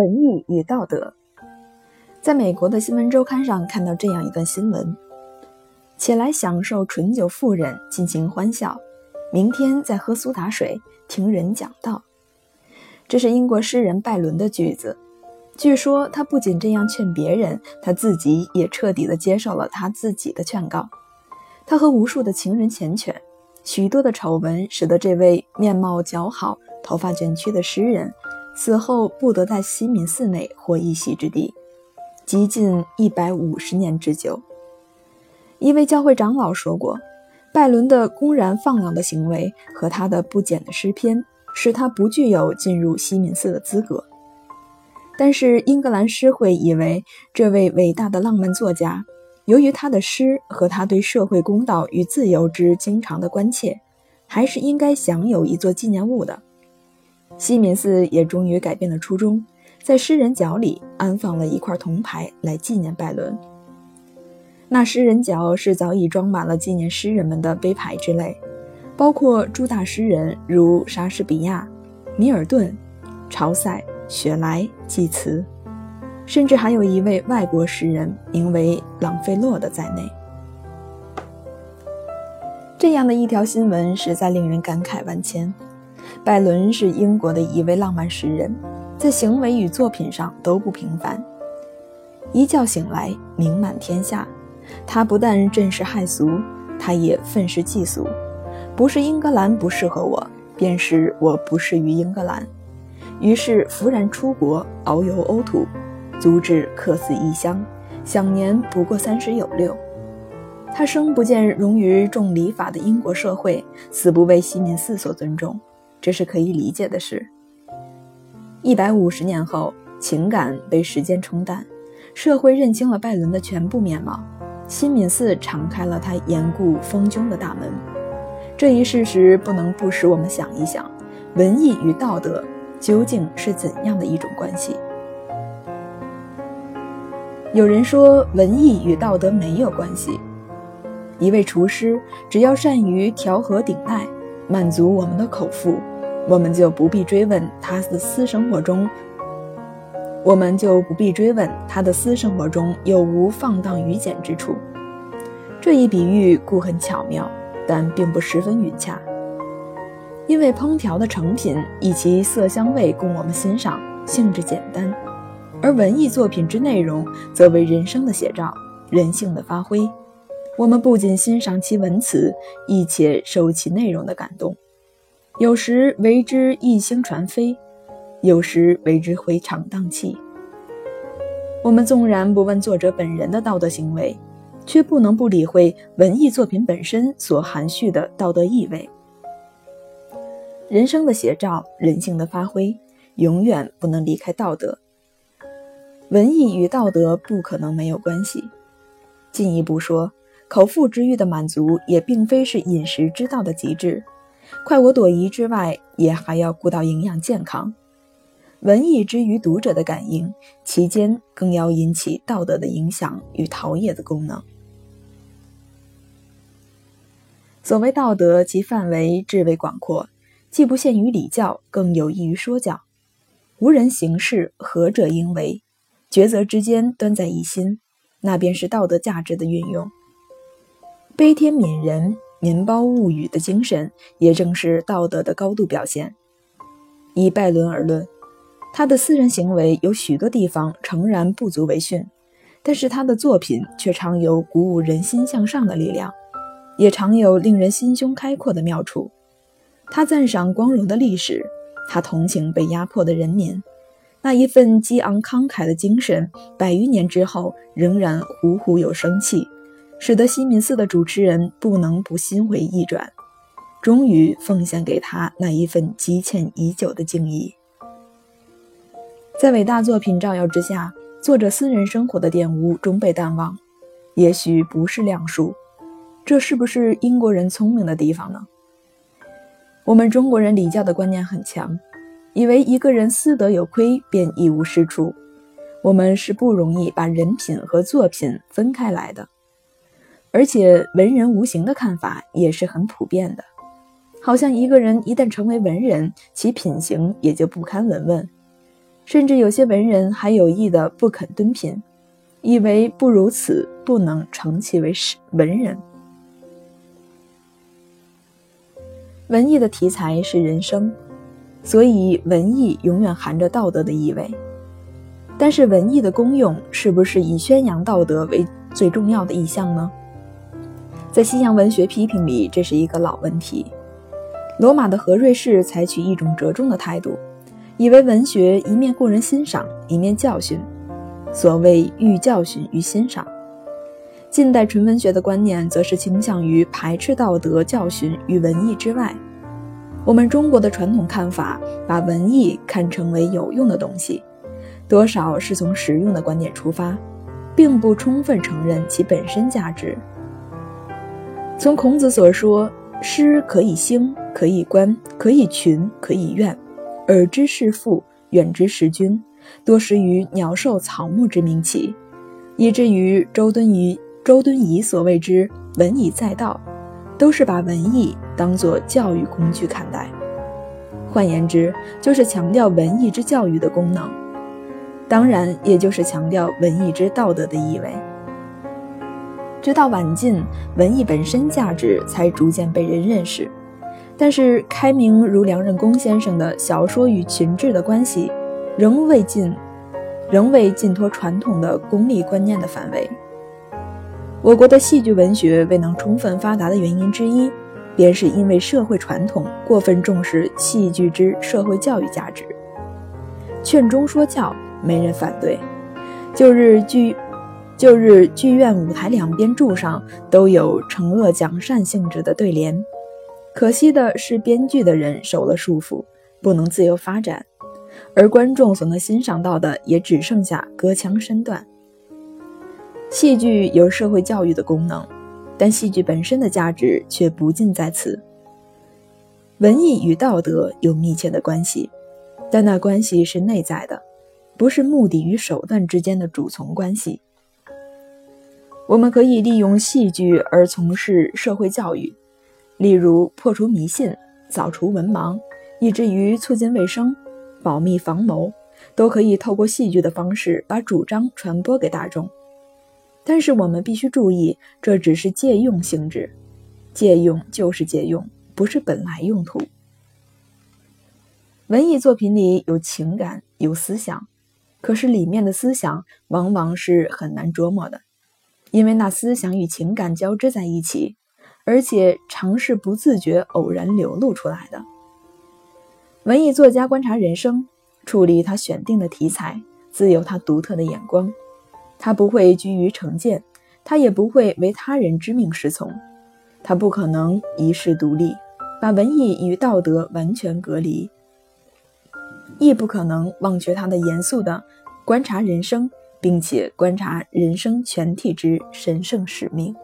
文艺与道德。在美国的新闻周刊上看到这样一段新闻：起来享受醇酒妇人尽情欢笑，明天再喝苏打水听人讲道。这是英国诗人拜伦的句子。据说他不仅这样劝别人，他自己也彻底的接受了他自己的劝告。他和无数的情人缱绻，许多的丑闻使得这位面貌姣好、头发卷曲的诗人死后不得在西敏寺内获一席之地，极近一百五十年之久。一位教会长老说过，拜伦的公然放浪的行为和他的不检的诗篇，使他不具有进入西敏寺的资格。但是英格兰诗会以为，这位伟大的浪漫作家，由于他的诗和他对社会公道与自由之经常的关切，还是应该享有一座纪念物的。西敏寺也终于改变了初衷，在诗人角里安放了一块铜牌来纪念拜伦。那诗人角是早已装满了纪念诗人们的碑牌之类，包括诸大诗人如莎士比亚、米尔顿、朝塞。雪莱、济慈，甚至还有一位外国诗人，名为朗费洛的在内。这样的一条新闻实在令人感慨万千。拜伦是英国的一位浪漫诗人，在行为与作品上都不平凡。一觉醒来，名满天下。他不但震世骇俗，他也愤世嫉俗。不是英格兰不适合我，便是我不适于英格兰。于是幡然出国，遨游欧土，足至客死异乡，享年不过三十有六。他生不见融于重礼法的英国社会，死不为西敏寺所尊重，这是可以理解的事。一百五十年后，情感被时间冲淡，社会认清了拜伦的全部面貌，新敏寺敞开了他严固封炯的大门。这一事实不能不使我们想一想，文艺与道德。究竟是怎样的一种关系？有人说，文艺与道德没有关系。一位厨师只要善于调和顶戴，满足我们的口腹，我们就不必追问他的私生活中，我们就不必追问他的私生活中有无放荡愚简之处。这一比喻固很巧妙，但并不十分匀洽。因为烹调的成品以其色香味供我们欣赏，性质简单；而文艺作品之内容则为人生的写照，人性的发挥。我们不仅欣赏其文辞，亦且受其内容的感动。有时为之一星传飞，有时为之回肠荡气。我们纵然不问作者本人的道德行为，却不能不理会文艺作品本身所含蓄的道德意味。人生的写照，人性的发挥，永远不能离开道德。文艺与道德不可能没有关系。进一步说，口腹之欲的满足也并非是饮食之道的极致，快我朵颐之外，也还要顾到营养健康。文艺之于读者的感应，其间更要引起道德的影响与陶冶的功能。所谓道德，其范围至为广阔。既不限于礼教，更有益于说教。无人行事，何者应为？抉择之间，端在一心，那便是道德价值的运用。悲天悯人、民胞物语的精神，也正是道德的高度表现。以拜伦而论，他的私人行为有许多地方诚然不足为训，但是他的作品却常有鼓舞人心向上的力量，也常有令人心胸开阔的妙处。他赞赏光荣的历史，他同情被压迫的人民，那一份激昂慷慨的精神，百余年之后仍然虎虎有生气，使得西敏寺的主持人不能不心回意转，终于奉献给他那一份积欠已久的敬意。在伟大作品照耀之下，作者私人生活的玷污终被淡忘，也许不是量数，这是不是英国人聪明的地方呢？我们中国人礼教的观念很强，以为一个人私德有亏便一无是处。我们是不容易把人品和作品分开来的，而且文人无形的看法也是很普遍的，好像一个人一旦成为文人，其品行也就不堪闻问。甚至有些文人还有意的不肯敦品，以为不如此不能称其为是文人。文艺的题材是人生，所以文艺永远含着道德的意味。但是文艺的功用是不是以宣扬道德为最重要的意向呢？在西洋文学批评里，这是一个老问题。罗马的何瑞士采取一种折中的态度，以为文学一面供人欣赏，一面教训。所谓寓教训于欣赏。近代纯文学的观念则是倾向于排斥道德教训与文艺之外。我们中国的传统看法把文艺看成为有用的东西，多少是从实用的观点出发，并不充分承认其本身价值。从孔子所说“诗可以兴，可以观，可以群，可以怨，耳之视父，远之视君，多识于鸟兽草木之名起”，以至于周敦颐。周敦颐所谓之“文以载道”，都是把文艺当作教育工具看待。换言之，就是强调文艺之教育的功能，当然，也就是强调文艺之道德的意味。直到晚近，文艺本身价值才逐渐被人认识。但是，开明如梁任公先生的小说与群治的关系，仍未尽，仍未尽脱传统的功利观念的范围。我国的戏剧文学未能充分发达的原因之一，便是因为社会传统过分重视戏剧之社会教育价值。劝中说教，没人反对。旧日剧，旧日剧院舞台两边柱上都有惩恶奖善性质的对联。可惜的是，编剧的人受了束缚，不能自由发展，而观众所能欣赏到的也只剩下隔墙身段。戏剧有社会教育的功能，但戏剧本身的价值却不尽在此。文艺与道德有密切的关系，但那关系是内在的，不是目的与手段之间的主从关系。我们可以利用戏剧而从事社会教育，例如破除迷信、扫除文盲，以至于促进卫生、保密防谋，都可以透过戏剧的方式把主张传播给大众。但是我们必须注意，这只是借用性质，借用就是借用，不是本来用途。文艺作品里有情感，有思想，可是里面的思想往往是很难琢磨的，因为那思想与情感交织在一起，而且常是不自觉、偶然流露出来的。文艺作家观察人生，处理他选定的题材，自有他独特的眼光。他不会拘于成见，他也不会为他人之命是从，他不可能一世独立，把文艺与道德完全隔离，亦不可能忘却他的严肃的观察人生，并且观察人生全体之神圣使命。